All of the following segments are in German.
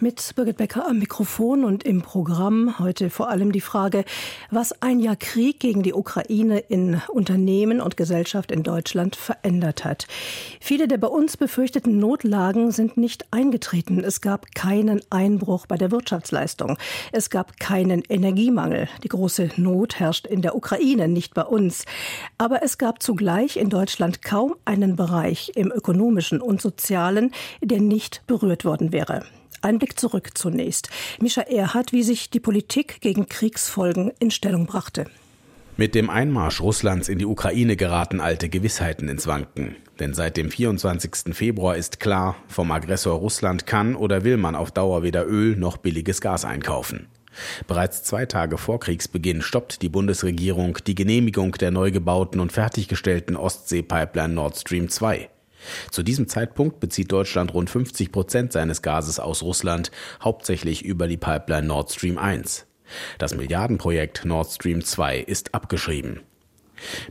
mit Birgit Becker am Mikrofon und im Programm heute vor allem die Frage, was ein Jahr Krieg gegen die Ukraine in Unternehmen und Gesellschaft in Deutschland verändert hat. Viele der bei uns befürchteten Notlagen sind nicht eingetreten. Es gab keinen Einbruch bei der Wirtschaftsleistung. Es gab keinen Energiemangel. Die große Not herrscht in der Ukraine, nicht bei uns. Aber es gab zugleich in Deutschland kaum einen Bereich im ökonomischen und sozialen, der nicht berührt worden wäre. Ein Blick zurück zunächst. Mischa Erhardt, wie sich die Politik gegen Kriegsfolgen in Stellung brachte. Mit dem Einmarsch Russlands in die Ukraine geraten alte Gewissheiten ins Wanken. Denn seit dem 24. Februar ist klar, vom Aggressor Russland kann oder will man auf Dauer weder Öl noch billiges Gas einkaufen. Bereits zwei Tage vor Kriegsbeginn stoppt die Bundesregierung die Genehmigung der neu gebauten und fertiggestellten Ostsee-Pipeline Nord Stream 2. Zu diesem Zeitpunkt bezieht Deutschland rund 50 Prozent seines Gases aus Russland, hauptsächlich über die Pipeline Nord Stream 1. Das Milliardenprojekt Nord Stream 2 ist abgeschrieben.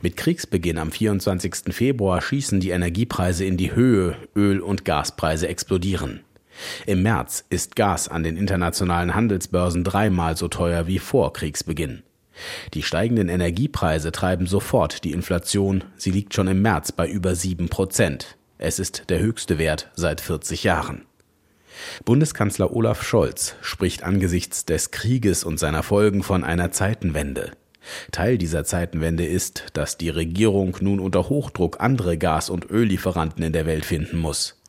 Mit Kriegsbeginn am 24. Februar schießen die Energiepreise in die Höhe, Öl- und Gaspreise explodieren. Im März ist Gas an den internationalen Handelsbörsen dreimal so teuer wie vor Kriegsbeginn. Die steigenden Energiepreise treiben sofort die Inflation, sie liegt schon im März bei über sieben Prozent. Es ist der höchste Wert seit 40 Jahren. Bundeskanzler Olaf Scholz spricht angesichts des Krieges und seiner Folgen von einer Zeitenwende. Teil dieser Zeitenwende ist, dass die Regierung nun unter Hochdruck andere Gas- und Öllieferanten in der Welt finden muss.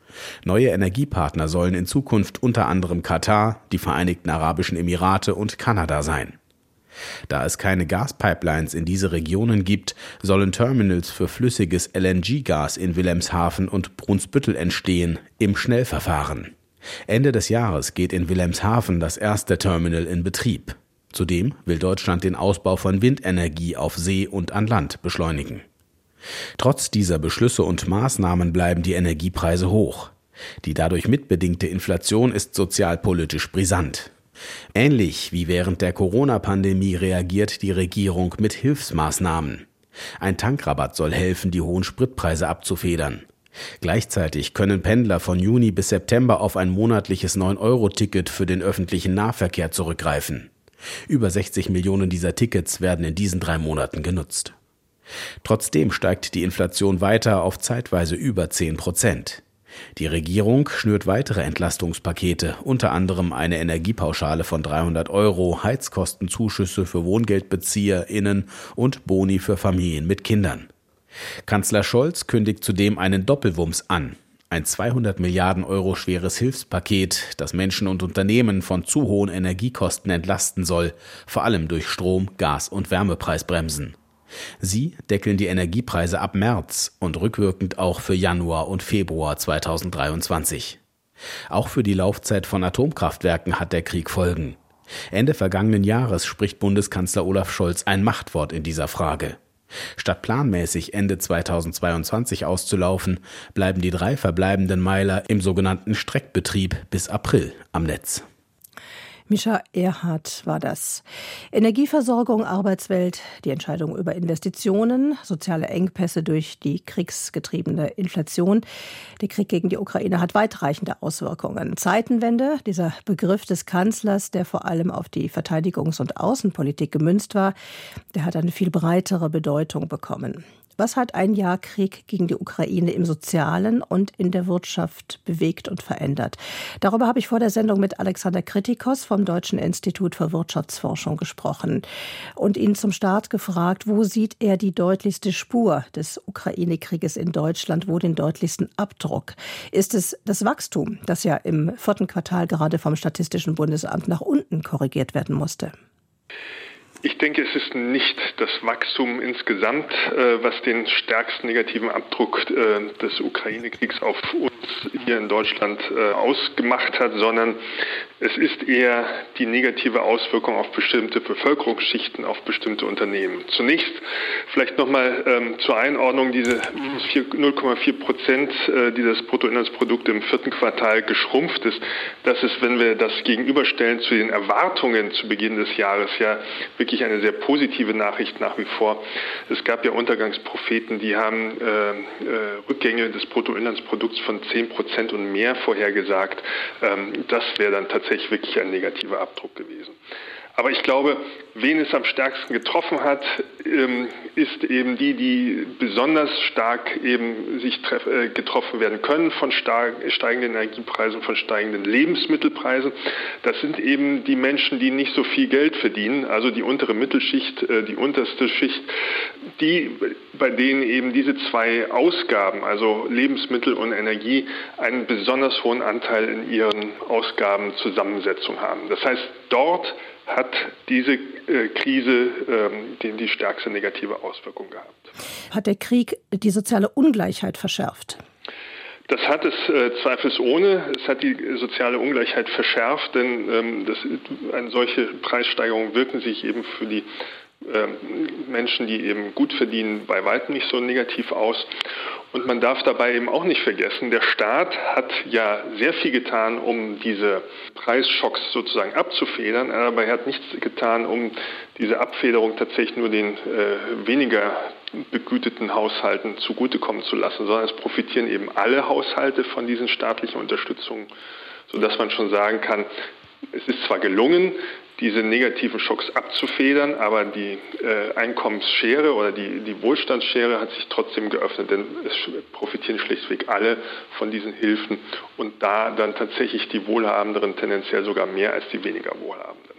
Neue Energiepartner sollen in Zukunft unter anderem Katar, die Vereinigten Arabischen Emirate und Kanada sein. Da es keine Gaspipelines in diese Regionen gibt, sollen Terminals für flüssiges LNG-Gas in Wilhelmshaven und Brunsbüttel entstehen im Schnellverfahren. Ende des Jahres geht in Wilhelmshaven das erste Terminal in Betrieb. Zudem will Deutschland den Ausbau von Windenergie auf See und an Land beschleunigen. Trotz dieser Beschlüsse und Maßnahmen bleiben die Energiepreise hoch. Die dadurch mitbedingte Inflation ist sozialpolitisch brisant. Ähnlich wie während der Corona-Pandemie reagiert die Regierung mit Hilfsmaßnahmen. Ein Tankrabatt soll helfen, die hohen Spritpreise abzufedern. Gleichzeitig können Pendler von Juni bis September auf ein monatliches 9-Euro-Ticket für den öffentlichen Nahverkehr zurückgreifen. Über 60 Millionen dieser Tickets werden in diesen drei Monaten genutzt. Trotzdem steigt die Inflation weiter auf zeitweise über 10 Prozent. Die Regierung schnürt weitere Entlastungspakete, unter anderem eine Energiepauschale von 300 Euro, Heizkostenzuschüsse für WohngeldbezieherInnen und Boni für Familien mit Kindern. Kanzler Scholz kündigt zudem einen Doppelwumms an. Ein 200 Milliarden Euro schweres Hilfspaket, das Menschen und Unternehmen von zu hohen Energiekosten entlasten soll, vor allem durch Strom-, Gas- und Wärmepreisbremsen. Sie deckeln die Energiepreise ab März und rückwirkend auch für Januar und Februar 2023. Auch für die Laufzeit von Atomkraftwerken hat der Krieg Folgen. Ende vergangenen Jahres spricht Bundeskanzler Olaf Scholz ein Machtwort in dieser Frage. Statt planmäßig Ende 2022 auszulaufen, bleiben die drei verbleibenden Meiler im sogenannten Streckbetrieb bis April am Netz. Mischa Erhardt war das. Energieversorgung, Arbeitswelt, die Entscheidung über Investitionen, soziale Engpässe durch die kriegsgetriebene Inflation. Der Krieg gegen die Ukraine hat weitreichende Auswirkungen. Zeitenwende, dieser Begriff des Kanzlers, der vor allem auf die Verteidigungs- und Außenpolitik gemünzt war, der hat eine viel breitere Bedeutung bekommen. Was hat ein Jahr Krieg gegen die Ukraine im Sozialen und in der Wirtschaft bewegt und verändert? Darüber habe ich vor der Sendung mit Alexander Kritikos vom Deutschen Institut für Wirtschaftsforschung gesprochen und ihn zum Start gefragt, wo sieht er die deutlichste Spur des Ukraine-Krieges in Deutschland, wo den deutlichsten Abdruck? Ist es das Wachstum, das ja im vierten Quartal gerade vom Statistischen Bundesamt nach unten korrigiert werden musste? Ich denke, es ist nicht das Wachstum insgesamt, äh, was den stärksten negativen Abdruck äh, des Ukraine-Kriegs auf uns hier in Deutschland äh, ausgemacht hat, sondern es ist eher die negative Auswirkung auf bestimmte Bevölkerungsschichten, auf bestimmte Unternehmen. Zunächst vielleicht nochmal ähm, zur Einordnung, diese 0,4 Prozent, die das Bruttoinlandsprodukt im vierten Quartal geschrumpft ist. Das ist, wenn wir das gegenüberstellen zu den Erwartungen zu Beginn des Jahres, ja wirklich wirklich eine sehr positive Nachricht nach wie vor. Es gab ja Untergangspropheten, die haben äh, äh, Rückgänge des Bruttoinlandsprodukts von 10 Prozent und mehr vorhergesagt. Ähm, das wäre dann tatsächlich wirklich ein negativer Abdruck gewesen. Aber ich glaube, wen es am stärksten getroffen hat, ähm, ist eben die, die besonders stark eben sich äh, getroffen werden können von steigenden Energiepreisen, von steigenden Lebensmittelpreisen. Das sind eben die Menschen, die nicht so viel Geld verdienen, also die untere Mittelschicht, äh, die unterste Schicht, die, bei denen eben diese zwei Ausgaben, also Lebensmittel und Energie, einen besonders hohen Anteil in ihren Ausgabenzusammensetzung haben. Das heißt, dort hat diese äh, Krise ähm, die, stärkste negative Auswirkung gehabt. Hat der Krieg die soziale Ungleichheit verschärft? Das hat es äh, zweifelsohne. Es hat die soziale Ungleichheit verschärft, denn ähm, das, eine solche Preissteigerung wirken sich eben für die Menschen, die eben gut verdienen, bei weitem nicht so negativ aus. Und man darf dabei eben auch nicht vergessen, der Staat hat ja sehr viel getan, um diese Preisschocks sozusagen abzufedern, aber er hat nichts getan, um diese Abfederung tatsächlich nur den äh, weniger begüteten Haushalten zugutekommen zu lassen, sondern es profitieren eben alle Haushalte von diesen staatlichen Unterstützungen, sodass man schon sagen kann, es ist zwar gelungen, diese negativen Schocks abzufedern, aber die äh, Einkommensschere oder die, die Wohlstandsschere hat sich trotzdem geöffnet, denn es profitieren schlichtweg alle von diesen Hilfen und da dann tatsächlich die Wohlhabenderen tendenziell sogar mehr als die weniger Wohlhabenden.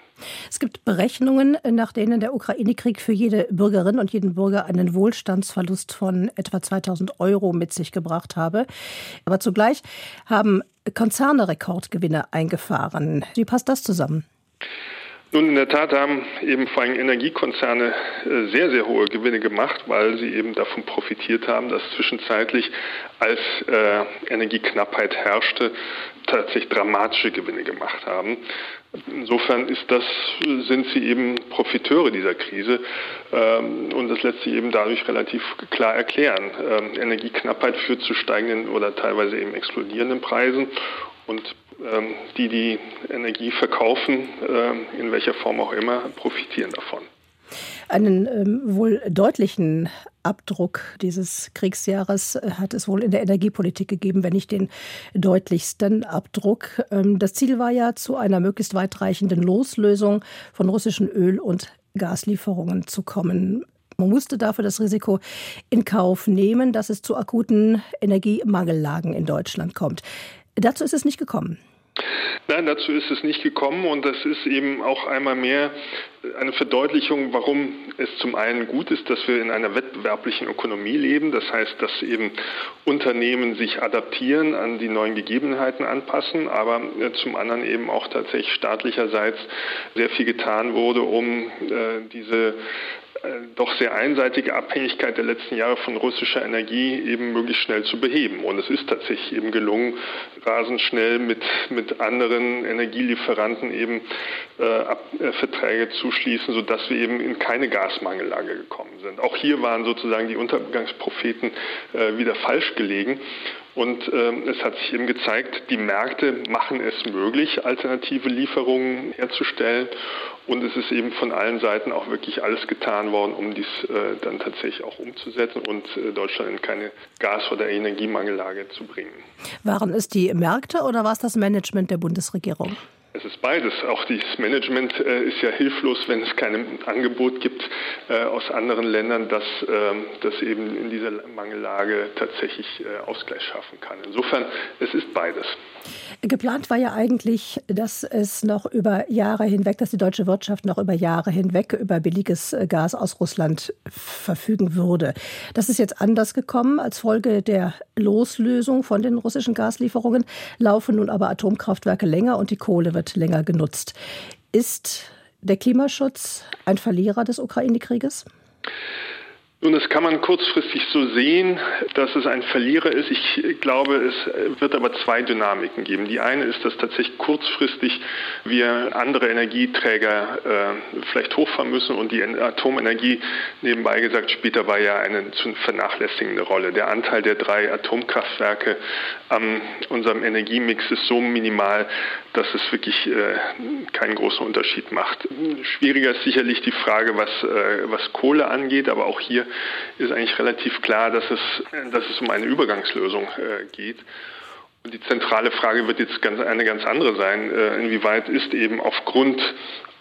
Es gibt Berechnungen, nach denen der Ukraine-Krieg für jede Bürgerin und jeden Bürger einen Wohlstandsverlust von etwa 2000 Euro mit sich gebracht habe. Aber zugleich haben Konzerne Rekordgewinne eingefahren. Wie passt das zusammen? Nun, in der Tat haben eben vor allem Energiekonzerne äh, sehr, sehr hohe Gewinne gemacht, weil sie eben davon profitiert haben, dass zwischenzeitlich, als äh, Energieknappheit herrschte, tatsächlich dramatische Gewinne gemacht haben. Insofern ist das, sind sie eben Profiteure dieser Krise ähm, und das lässt sich eben dadurch relativ klar erklären. Ähm, Energieknappheit führt zu steigenden oder teilweise eben explodierenden Preisen und ähm, die die Energie verkaufen, äh, in welcher Form auch immer, profitieren davon. Einen ähm, wohl deutlichen Abdruck dieses Kriegsjahres äh, hat es wohl in der Energiepolitik gegeben, wenn nicht den deutlichsten Abdruck. Ähm, das Ziel war ja, zu einer möglichst weitreichenden Loslösung von russischen Öl- und Gaslieferungen zu kommen. Man musste dafür das Risiko in Kauf nehmen, dass es zu akuten Energiemangellagen in Deutschland kommt. Dazu ist es nicht gekommen. Nein, dazu ist es nicht gekommen und das ist eben auch einmal mehr eine Verdeutlichung, warum es zum einen gut ist, dass wir in einer wettbewerblichen Ökonomie leben. Das heißt, dass eben Unternehmen sich adaptieren, an die neuen Gegebenheiten anpassen, aber äh, zum anderen eben auch tatsächlich staatlicherseits sehr viel getan wurde, um äh, diese doch sehr einseitige Abhängigkeit der letzten Jahre von russischer Energie eben möglichst schnell zu beheben. Und es ist tatsächlich eben gelungen, rasend schnell mit, mit anderen Energielieferanten eben äh, Ab, äh, Verträge zu schließen, sodass wir eben in keine Gasmangellage gekommen sind. Auch hier waren sozusagen die Untergangspropheten äh, wieder falsch gelegen. Und ähm, es hat sich eben gezeigt, die Märkte machen es möglich, alternative Lieferungen herzustellen. Und es ist eben von allen Seiten auch wirklich alles getan worden, um dies äh, dann tatsächlich auch umzusetzen und äh, Deutschland in keine Gas- oder Energiemangellage zu bringen. Waren es die Märkte oder war es das Management der Bundesregierung? Es ist beides. Auch das Management äh, ist ja hilflos, wenn es kein Angebot gibt äh, aus anderen Ländern, das, äh, das eben in dieser Mangellage tatsächlich äh, Ausgleich schaffen kann. Insofern, es ist beides. Geplant war ja eigentlich, dass es noch über Jahre hinweg, dass die deutsche Wirtschaft noch über Jahre hinweg über billiges Gas aus Russland verfügen würde. Das ist jetzt anders gekommen. Als Folge der Loslösung von den russischen Gaslieferungen laufen nun aber Atomkraftwerke länger und die Kohle wird länger genutzt. Ist der Klimaschutz ein Verlierer des Ukraine-Krieges? Nun, das kann man kurzfristig so sehen, dass es ein Verlierer ist. Ich glaube, es wird aber zwei Dynamiken geben. Die eine ist, dass tatsächlich kurzfristig wir andere Energieträger äh, vielleicht hochfahren müssen und die Atomenergie, nebenbei gesagt, spielt dabei ja eine zu vernachlässigende Rolle. Der Anteil der drei Atomkraftwerke an unserem Energiemix ist so minimal, dass es wirklich äh, keinen großen Unterschied macht. Schwieriger ist sicherlich die Frage, was, äh, was Kohle angeht, aber auch hier ist eigentlich relativ klar, dass es, dass es um eine Übergangslösung äh, geht. Und die zentrale Frage wird jetzt ganz, eine ganz andere sein. Äh, inwieweit ist eben aufgrund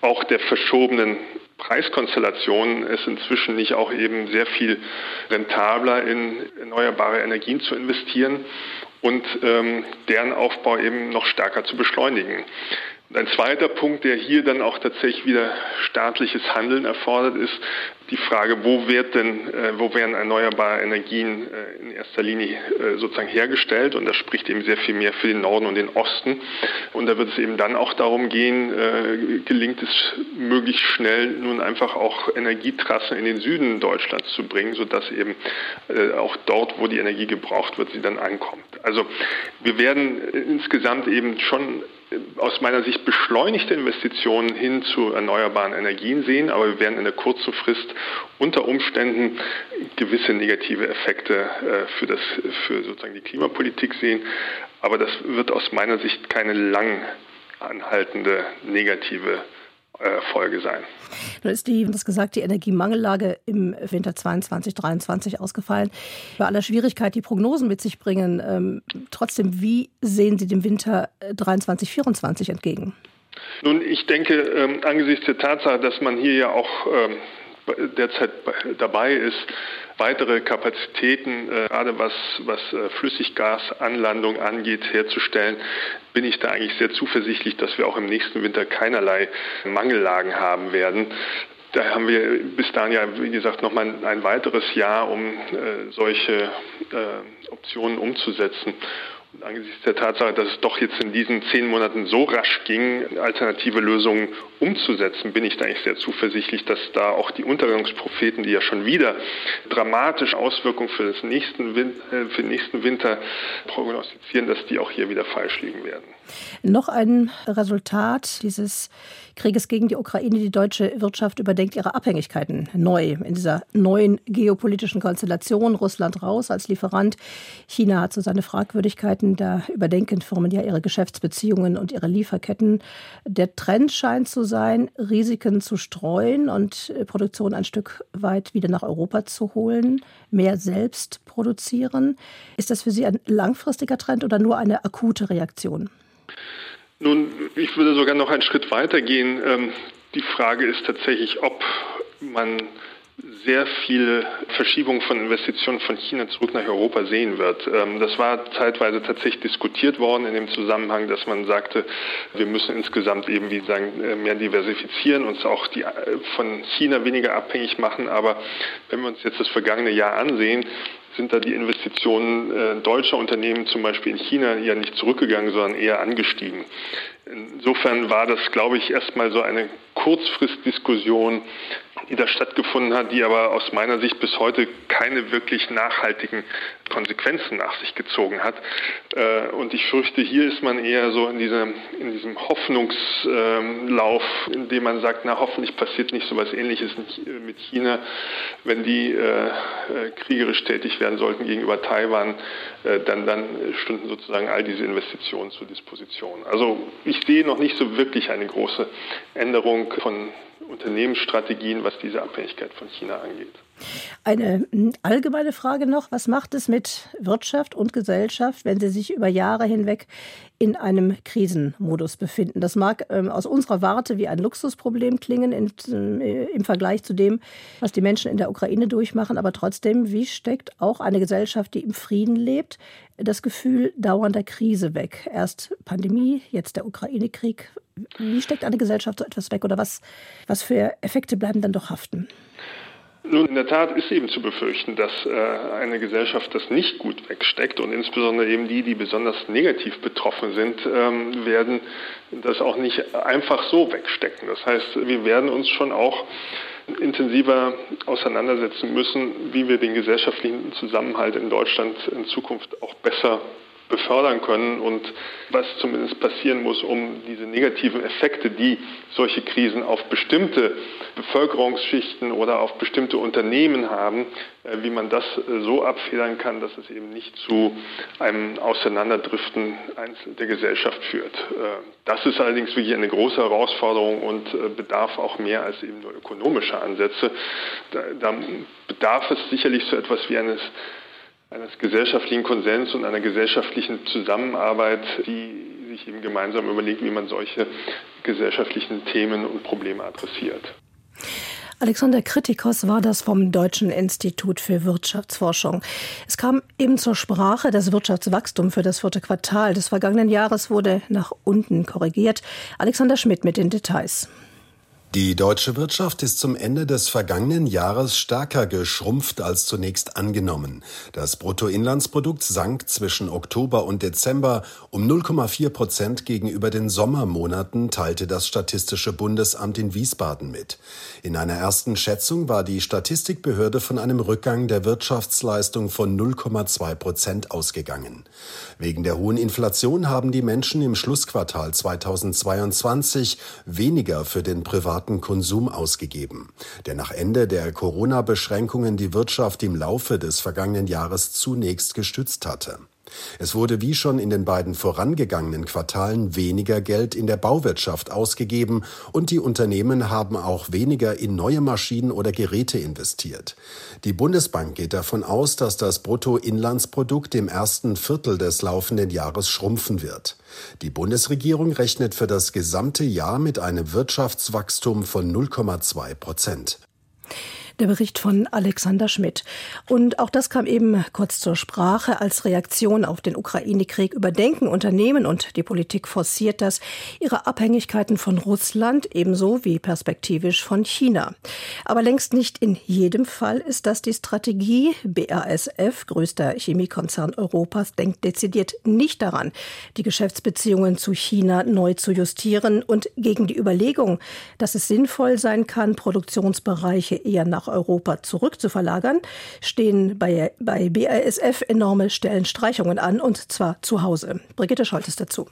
auch der verschobenen Preiskonstellationen es inzwischen nicht auch eben sehr viel rentabler in erneuerbare Energien zu investieren und ähm, deren Aufbau eben noch stärker zu beschleunigen. Ein zweiter Punkt, der hier dann auch tatsächlich wieder staatliches Handeln erfordert, ist die Frage, wo wird denn, äh, wo werden erneuerbare Energien äh, in erster Linie äh, sozusagen hergestellt? Und das spricht eben sehr viel mehr für den Norden und den Osten. Und da wird es eben dann auch darum gehen, gelingt es möglichst schnell nun einfach auch Energietrassen in den Süden Deutschlands zu bringen, sodass eben auch dort, wo die Energie gebraucht wird, sie dann ankommt. Also wir werden insgesamt eben schon aus meiner Sicht beschleunigte Investitionen hin zu erneuerbaren Energien sehen, aber wir werden in der kurzen Frist unter Umständen gewisse negative Effekte äh, für, das, für sozusagen die Klimapolitik sehen. Aber das wird aus meiner Sicht keine lang anhaltende negative Folge sein. Nun ist die, das gesagt, die Energiemangellage im Winter 22, 23 ausgefallen. Bei aller Schwierigkeit, die Prognosen mit sich bringen, ähm, trotzdem, wie sehen Sie dem Winter 23, 24 entgegen? Nun, ich denke, ähm, angesichts der Tatsache, dass man hier ja auch ähm, derzeit dabei ist, weitere Kapazitäten, äh, gerade was, was äh, Flüssiggasanlandung angeht, herzustellen, bin ich da eigentlich sehr zuversichtlich, dass wir auch im nächsten Winter keinerlei Mangellagen haben werden. Da haben wir bis dahin ja, wie gesagt, noch mal ein weiteres Jahr, um äh, solche äh, Optionen umzusetzen. Angesichts der Tatsache, dass es doch jetzt in diesen zehn Monaten so rasch ging, alternative Lösungen umzusetzen, bin ich da eigentlich sehr zuversichtlich, dass da auch die Untergangspropheten, die ja schon wieder dramatische Auswirkungen für, nächsten, äh, für den nächsten Winter prognostizieren, dass die auch hier wieder falsch liegen werden. Noch ein Resultat dieses Krieges gegen die Ukraine. Die deutsche Wirtschaft überdenkt ihre Abhängigkeiten neu in dieser neuen geopolitischen Konstellation. Russland raus als Lieferant. China hat so seine Fragwürdigkeiten. Da überdenken Firmen ja ihre Geschäftsbeziehungen und ihre Lieferketten. Der Trend scheint zu sein, Risiken zu streuen und Produktion ein Stück weit wieder nach Europa zu holen, mehr selbst produzieren. Ist das für Sie ein langfristiger Trend oder nur eine akute Reaktion? Nun, ich würde sogar noch einen Schritt weiter gehen. Ähm, die Frage ist tatsächlich, ob man sehr viele Verschiebungen von Investitionen von China zurück nach Europa sehen wird. Ähm, das war zeitweise tatsächlich diskutiert worden in dem Zusammenhang, dass man sagte, wir müssen insgesamt eben, wie sagen, äh, mehr diversifizieren, uns auch die, äh, von China weniger abhängig machen. Aber wenn wir uns jetzt das vergangene Jahr ansehen, sind da die Investitionen äh, deutscher Unternehmen zum Beispiel in China ja nicht zurückgegangen, sondern eher angestiegen. Insofern war das, glaube ich, erstmal so eine Kurzfristdiskussion, die da stattgefunden hat, die aber aus meiner Sicht bis heute keine wirklich nachhaltigen Konsequenzen nach sich gezogen hat. Äh, und ich fürchte, hier ist man eher so in, diese, in diesem Hoffnungslauf, in dem man sagt, na hoffentlich passiert nicht so etwas Ähnliches mit China, wenn die äh, äh, kriegerisch tätig werden sollten gegenüber Taiwan, dann, dann stünden sozusagen all diese Investitionen zur Disposition. Also ich sehe noch nicht so wirklich eine große Änderung von Unternehmensstrategien, was diese Abhängigkeit von China angeht. Eine hm, allgemeine Frage noch. Was macht es mit Wirtschaft und Gesellschaft, wenn sie sich über Jahre hinweg in einem Krisenmodus befinden? Das mag ähm, aus unserer Warte wie ein Luxusproblem klingen in, äh, im Vergleich zu dem, was die Menschen in der Ukraine durchmachen. Aber trotzdem, wie steckt auch eine Gesellschaft, die im Frieden lebt, das Gefühl dauernder Krise weg? Erst Pandemie, jetzt der Ukraine-Krieg. Wie steckt eine Gesellschaft so etwas weg oder was, was für Effekte bleiben dann doch haften? Nun, in der Tat ist eben zu befürchten, dass äh, eine Gesellschaft das nicht gut wegsteckt und insbesondere eben die, die besonders negativ betroffen sind, ähm, werden das auch nicht einfach so wegstecken. Das heißt, wir werden uns schon auch intensiver auseinandersetzen müssen, wie wir den gesellschaftlichen Zusammenhalt in Deutschland in Zukunft auch besser befördern können und was zumindest passieren muss, um diese negativen Effekte, die solche Krisen auf bestimmte Bevölkerungsschichten oder auf bestimmte Unternehmen haben, äh, wie man das äh, so abfedern kann, dass es eben nicht zu einem Auseinanderdriften der Gesellschaft führt. Äh, das ist allerdings wirklich eine große Herausforderung und bedarf auch mehr als eben nur ökonomischer Ansätze. Da, da bedarf es sicherlich so etwas wie eines eines gesellschaftlichen Konsens und einer gesellschaftlichen Zusammenarbeit, die sich eben gemeinsam überlegt, wie man solche gesellschaftlichen Themen und Probleme adressiert. Alexander Kritikos war das vom Deutschen Institut für Wirtschaftsforschung. Es kam eben zur Sprache, das Wirtschaftswachstum für das vierte Quartal des vergangenen Jahres wurde nach unten korrigiert. Alexander Schmidt mit den Details. Die deutsche Wirtschaft ist zum Ende des vergangenen Jahres stärker geschrumpft als zunächst angenommen. Das Bruttoinlandsprodukt sank zwischen Oktober und Dezember um 0,4 Prozent gegenüber den Sommermonaten, teilte das Statistische Bundesamt in Wiesbaden mit. In einer ersten Schätzung war die Statistikbehörde von einem Rückgang der Wirtschaftsleistung von 0,2 Prozent ausgegangen. Wegen der hohen Inflation haben die Menschen im Schlussquartal 2022 weniger für den privaten privaten Konsum ausgegeben, der nach Ende der Corona-Beschränkungen die Wirtschaft im Laufe des vergangenen Jahres zunächst gestützt hatte. Es wurde wie schon in den beiden vorangegangenen Quartalen weniger Geld in der Bauwirtschaft ausgegeben und die Unternehmen haben auch weniger in neue Maschinen oder Geräte investiert. Die Bundesbank geht davon aus, dass das Bruttoinlandsprodukt im ersten Viertel des laufenden Jahres schrumpfen wird. Die Bundesregierung rechnet für das gesamte Jahr mit einem Wirtschaftswachstum von 0,2 Prozent. Der Bericht von Alexander Schmidt. Und auch das kam eben kurz zur Sprache. Als Reaktion auf den Ukraine-Krieg überdenken Unternehmen und die Politik forciert das ihre Abhängigkeiten von Russland ebenso wie perspektivisch von China. Aber längst nicht in jedem Fall ist das die Strategie. BASF, größter Chemiekonzern Europas, denkt dezidiert nicht daran, die Geschäftsbeziehungen zu China neu zu justieren und gegen die Überlegung, dass es sinnvoll sein kann, Produktionsbereiche eher nach Europa zurückzuverlagern, stehen bei, bei BASF enorme Stellenstreichungen an, und zwar zu Hause. Brigitte Scholtes dazu.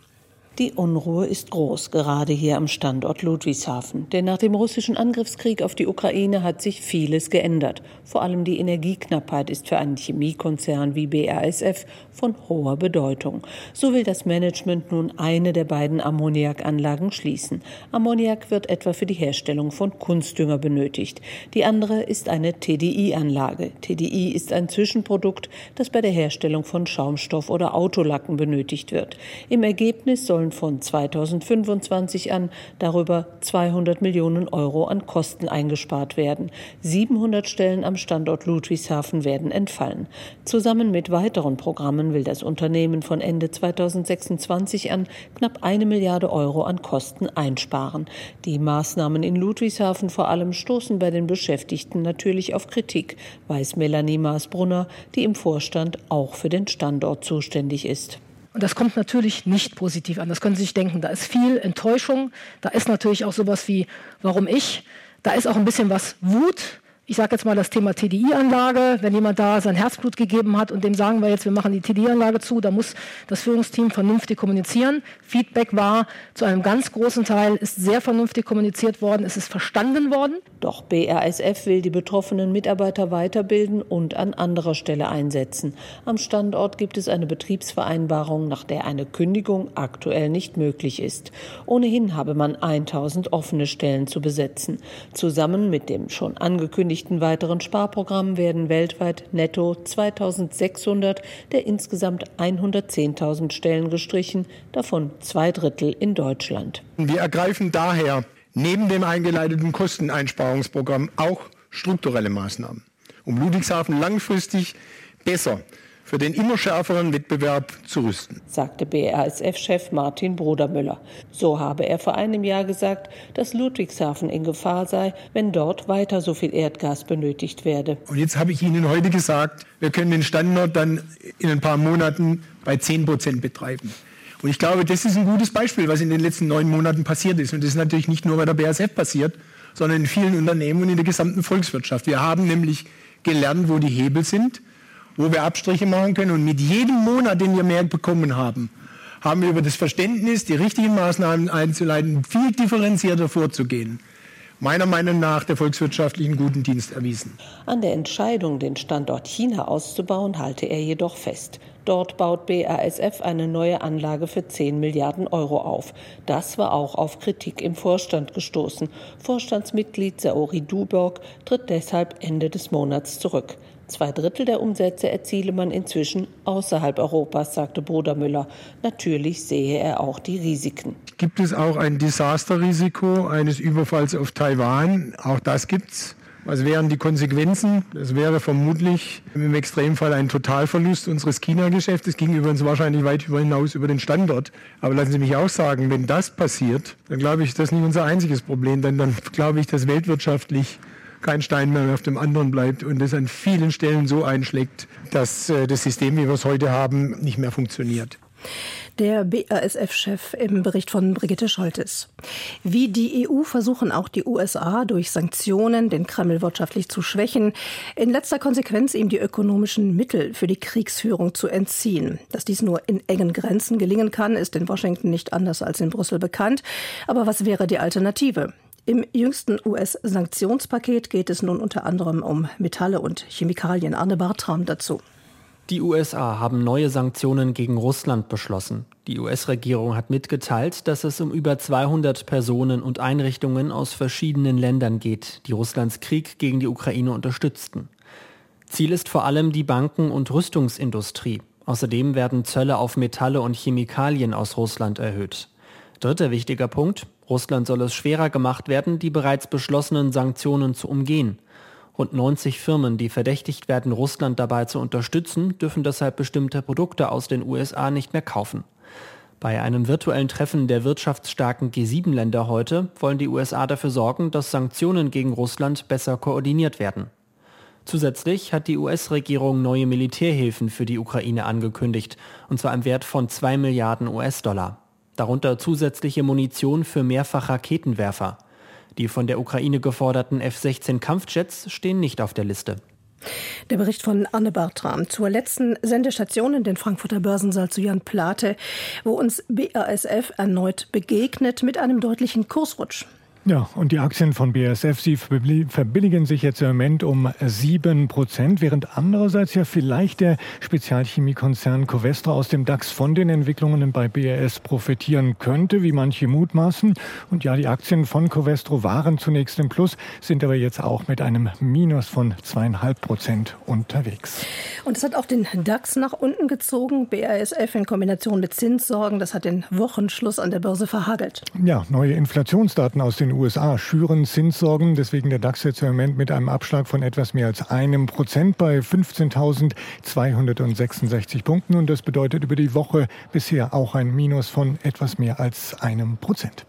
Die Unruhe ist groß, gerade hier am Standort Ludwigshafen. Denn nach dem russischen Angriffskrieg auf die Ukraine hat sich vieles geändert. Vor allem die Energieknappheit ist für einen Chemiekonzern wie BASF von hoher Bedeutung. So will das Management nun eine der beiden Ammoniakanlagen schließen. Ammoniak wird etwa für die Herstellung von Kunstdünger benötigt. Die andere ist eine TDI-Anlage. TDI ist ein Zwischenprodukt, das bei der Herstellung von Schaumstoff oder Autolacken benötigt wird. Im Ergebnis sollen von 2025 an darüber 200 Millionen Euro an Kosten eingespart werden. 700 Stellen am Standort Ludwigshafen werden entfallen. Zusammen mit weiteren Programmen will das Unternehmen von Ende 2026 an knapp eine Milliarde Euro an Kosten einsparen. Die Maßnahmen in Ludwigshafen vor allem stoßen bei den Beschäftigten natürlich auf Kritik, weiß Melanie Maasbrunner, die im Vorstand auch für den Standort zuständig ist. Und das kommt natürlich nicht positiv an. Das können Sie sich denken. Da ist viel Enttäuschung. Da ist natürlich auch sowas wie, warum ich? Da ist auch ein bisschen was Wut ich sage jetzt mal das Thema TDI-Anlage, wenn jemand da sein Herzblut gegeben hat und dem sagen wir jetzt, wir machen die TDI-Anlage zu, da muss das Führungsteam vernünftig kommunizieren. Feedback war zu einem ganz großen Teil, ist sehr vernünftig kommuniziert worden, es ist verstanden worden. Doch BASF will die betroffenen Mitarbeiter weiterbilden und an anderer Stelle einsetzen. Am Standort gibt es eine Betriebsvereinbarung, nach der eine Kündigung aktuell nicht möglich ist. Ohnehin habe man 1000 offene Stellen zu besetzen. Zusammen mit dem schon angekündigten angekündigten weiteren Sparprogrammen werden weltweit netto 2600 der insgesamt 110.000 Stellen gestrichen, davon zwei Drittel in Deutschland. Wir ergreifen daher neben dem eingeleiteten Kosteneinsparungsprogramm auch strukturelle Maßnahmen, um Ludwigshafen langfristig besser für den immer schärferen Wettbewerb zu rüsten, sagte BASF-Chef Martin Brodermüller. So habe er vor einem Jahr gesagt, dass Ludwigshafen in Gefahr sei, wenn dort weiter so viel Erdgas benötigt werde. Und jetzt habe ich Ihnen heute gesagt, wir können den Standort dann in ein paar Monaten bei 10 Prozent betreiben. Und ich glaube, das ist ein gutes Beispiel, was in den letzten neun Monaten passiert ist. Und das ist natürlich nicht nur bei der BASF passiert, sondern in vielen Unternehmen und in der gesamten Volkswirtschaft. Wir haben nämlich gelernt, wo die Hebel sind, wo wir Abstriche machen können. Und mit jedem Monat, den wir mehr bekommen haben, haben wir über das Verständnis, die richtigen Maßnahmen einzuleiten, viel differenzierter vorzugehen meiner Meinung nach der volkswirtschaftlichen guten Dienst erwiesen. An der Entscheidung, den Standort China auszubauen, halte er jedoch fest. Dort baut BASF eine neue Anlage für 10 Milliarden Euro auf. Das war auch auf Kritik im Vorstand gestoßen. Vorstandsmitglied Saori Duborg tritt deshalb Ende des Monats zurück. Zwei Drittel der Umsätze erziele man inzwischen außerhalb Europas, sagte Bruder Natürlich sehe er auch die Risiken. Gibt es auch ein Desasterrisiko eines Überfalls auf Taiwan? Auch das gibt's. Was wären die Konsequenzen? Das wäre vermutlich im Extremfall ein Totalverlust unseres China-Geschäfts. ging übrigens wahrscheinlich weit hinaus über den Standort. Aber lassen Sie mich auch sagen, wenn das passiert, dann glaube ich, das ist nicht unser einziges Problem. Denn dann glaube ich, dass weltwirtschaftlich kein Stein mehr auf dem anderen bleibt und es an vielen Stellen so einschlägt, dass äh, das System, wie wir es heute haben, nicht mehr funktioniert. Der BASF-Chef im Bericht von Brigitte Scholtes. Wie die EU versuchen auch die USA durch Sanktionen den Kreml wirtschaftlich zu schwächen, in letzter Konsequenz ihm die ökonomischen Mittel für die Kriegsführung zu entziehen. Dass dies nur in engen Grenzen gelingen kann, ist in Washington nicht anders als in Brüssel bekannt. Aber was wäre die Alternative? Im jüngsten US-Sanktionspaket geht es nun unter anderem um Metalle und Chemikalien. Arne Bartram dazu. Die USA haben neue Sanktionen gegen Russland beschlossen. Die US-Regierung hat mitgeteilt, dass es um über 200 Personen und Einrichtungen aus verschiedenen Ländern geht, die Russlands Krieg gegen die Ukraine unterstützten. Ziel ist vor allem die Banken- und Rüstungsindustrie. Außerdem werden Zölle auf Metalle und Chemikalien aus Russland erhöht. Dritter wichtiger Punkt. Russland soll es schwerer gemacht werden, die bereits beschlossenen Sanktionen zu umgehen. Rund 90 Firmen, die verdächtigt werden, Russland dabei zu unterstützen, dürfen deshalb bestimmte Produkte aus den USA nicht mehr kaufen. Bei einem virtuellen Treffen der wirtschaftsstarken G7-Länder heute wollen die USA dafür sorgen, dass Sanktionen gegen Russland besser koordiniert werden. Zusätzlich hat die US-Regierung neue Militärhilfen für die Ukraine angekündigt, und zwar im Wert von 2 Milliarden US-Dollar darunter zusätzliche Munition für Mehrfachraketenwerfer. Die von der Ukraine geforderten F-16 Kampfjets stehen nicht auf der Liste. Der Bericht von Anne Bartram zur letzten Sendestation in den Frankfurter Börsensaal zu Jan Plate, wo uns BASF erneut begegnet mit einem deutlichen Kursrutsch. Ja, und die Aktien von BASF, sie verbilligen sich jetzt im Moment um sieben Prozent, während andererseits ja vielleicht der Spezialchemiekonzern Covestro aus dem DAX von den Entwicklungen bei BAS profitieren könnte, wie manche mutmaßen. Und ja, die Aktien von Covestro waren zunächst im Plus, sind aber jetzt auch mit einem Minus von zweieinhalb Prozent unterwegs. Und es hat auch den DAX nach unten gezogen. BASF in Kombination mit Zinssorgen, das hat den Wochenschluss an der Börse verhagelt. Ja, neue Inflationsdaten aus den USA schüren Zinssorgen. Deswegen der DAX jetzt im Moment mit einem Abschlag von etwas mehr als einem Prozent bei 15.266 Punkten. Und das bedeutet über die Woche bisher auch ein Minus von etwas mehr als einem Prozent.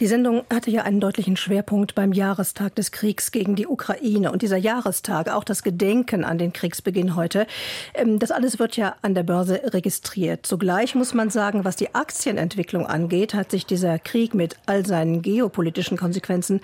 Die Sendung hatte ja einen deutlichen Schwerpunkt beim Jahrestag des Kriegs gegen die Ukraine. Und dieser Jahrestag, auch das Gedenken an den Kriegsbeginn heute, ähm, das alles wird ja an der Börse registriert. Zugleich muss man sagen, was die Aktienentwicklung angeht, hat sich dieser Krieg mit all seinen geopolitischen Konsequenzen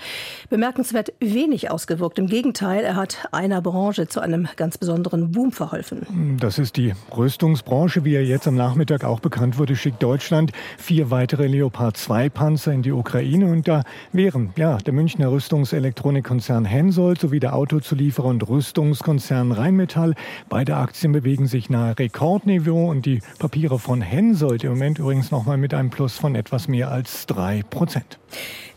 bemerkenswert wenig ausgewirkt. Im Gegenteil, er hat einer Branche zu einem ganz besonderen Boom verholfen. Das ist die Rüstungsbranche, wie er jetzt am Nachmittag auch bekannt wurde, schickt Deutschland vier weitere Leopard 2 Panzer in die Ukraine und da wären ja der Münchner Rüstungselektronikkonzern Hensoldt sowie der Autozulieferer und Rüstungskonzern Rheinmetall. Beide Aktien bewegen sich nahe Rekordniveau und die Papiere von Hensoldt im Moment übrigens nochmal mit einem Plus von etwas mehr als drei Prozent.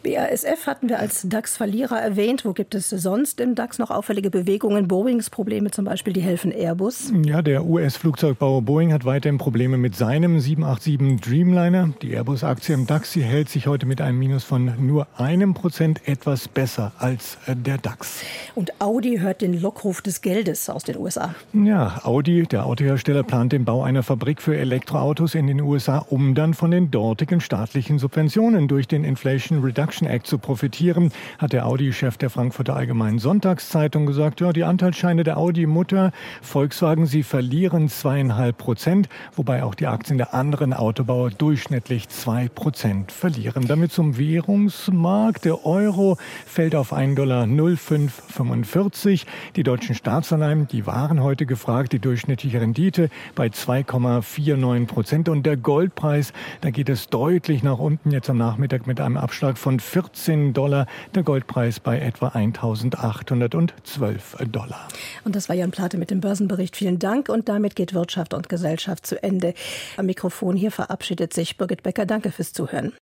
BASF hatten wir als DAX-Verlierer erwähnt. Wo gibt es sonst im DAX noch auffällige Bewegungen? Boeings Probleme zum Beispiel, die helfen Airbus. Ja, der US-Flugzeugbauer Boeing hat weiterhin Probleme mit seinem 787 Dreamliner. Die Airbus-Aktie im DAX, die hält sich heute mit einem Minus von nur einem Prozent etwas besser als der DAX. Und Audi hört den Lockruf des Geldes aus den USA. Ja, Audi, der Autohersteller, plant den Bau einer Fabrik für Elektroautos in den USA, um dann von den dortigen staatlichen Subventionen durch den Inflation Reduction Production Act zu profitieren, hat der Audi-Chef der Frankfurter Allgemeinen Sonntagszeitung gesagt, ja, die Anteilsscheine der Audi-Mutter Volkswagen, sie verlieren zweieinhalb Prozent, wobei auch die Aktien der anderen Autobauer durchschnittlich zwei Prozent verlieren. Damit zum Währungsmarkt. Der Euro fällt auf 1,0545 Dollar. Die deutschen Staatsanleihen, die waren heute gefragt, die durchschnittliche Rendite bei 2,49 Prozent. Und der Goldpreis, da geht es deutlich nach unten jetzt am Nachmittag mit einem Abschlag von 14 Dollar. Der Goldpreis bei etwa 1812 Dollar. Und das war Jan Plate mit dem Börsenbericht. Vielen Dank. Und damit geht Wirtschaft und Gesellschaft zu Ende. Am Mikrofon hier verabschiedet sich Birgit Becker. Danke fürs Zuhören.